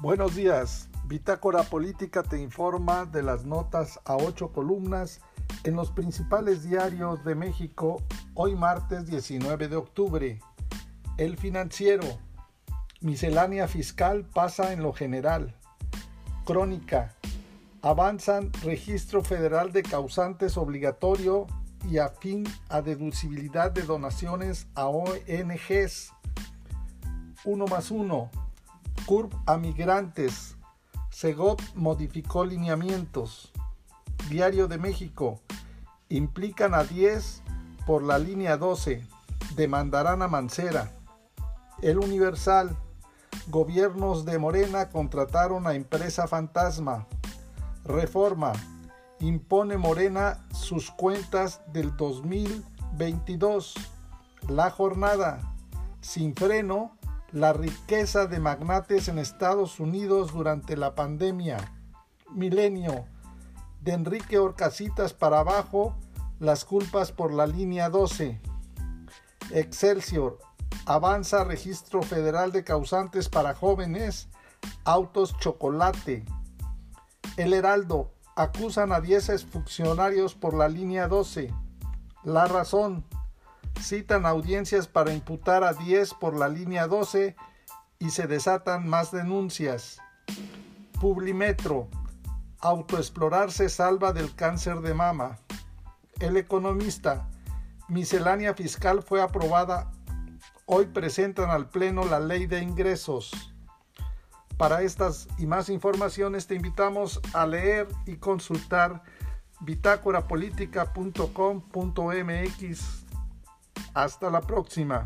Buenos días. Bitácora Política te informa de las notas a ocho columnas en los principales diarios de México hoy martes 19 de octubre. El financiero. Miscelánea fiscal pasa en lo general. Crónica. Avanzan registro federal de causantes obligatorio y afín a deducibilidad de donaciones a ONGs. 1 más 1 CURB a migrantes. Segov modificó lineamientos. Diario de México. Implican a 10 por la línea 12. Demandarán a Mancera. El Universal. Gobiernos de Morena contrataron a empresa fantasma. Reforma. Impone Morena sus cuentas del 2022. La jornada. Sin freno la riqueza de magnates en Estados Unidos durante la pandemia. Milenio. De Enrique Orcasitas para abajo, las culpas por la línea 12. Excelsior. Avanza registro federal de causantes para jóvenes. Autos chocolate. El Heraldo. Acusan a 10 funcionarios por la línea 12. La razón citan audiencias para imputar a 10 por la línea 12 y se desatan más denuncias. Publimetro. Autoexplorarse salva del cáncer de mama. El economista. Miscelánea fiscal fue aprobada. Hoy presentan al Pleno la ley de ingresos. Para estas y más informaciones te invitamos a leer y consultar bitácorapolítica.com.mx hasta la próxima.